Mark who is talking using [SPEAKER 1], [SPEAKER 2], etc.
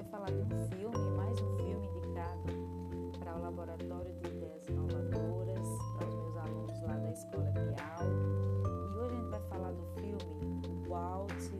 [SPEAKER 1] vai falar de um filme, mais um filme indicado para o Laboratório de Ideias Inovadoras, para os meus alunos lá da Escola Pial E hoje a gente vai falar do filme Walt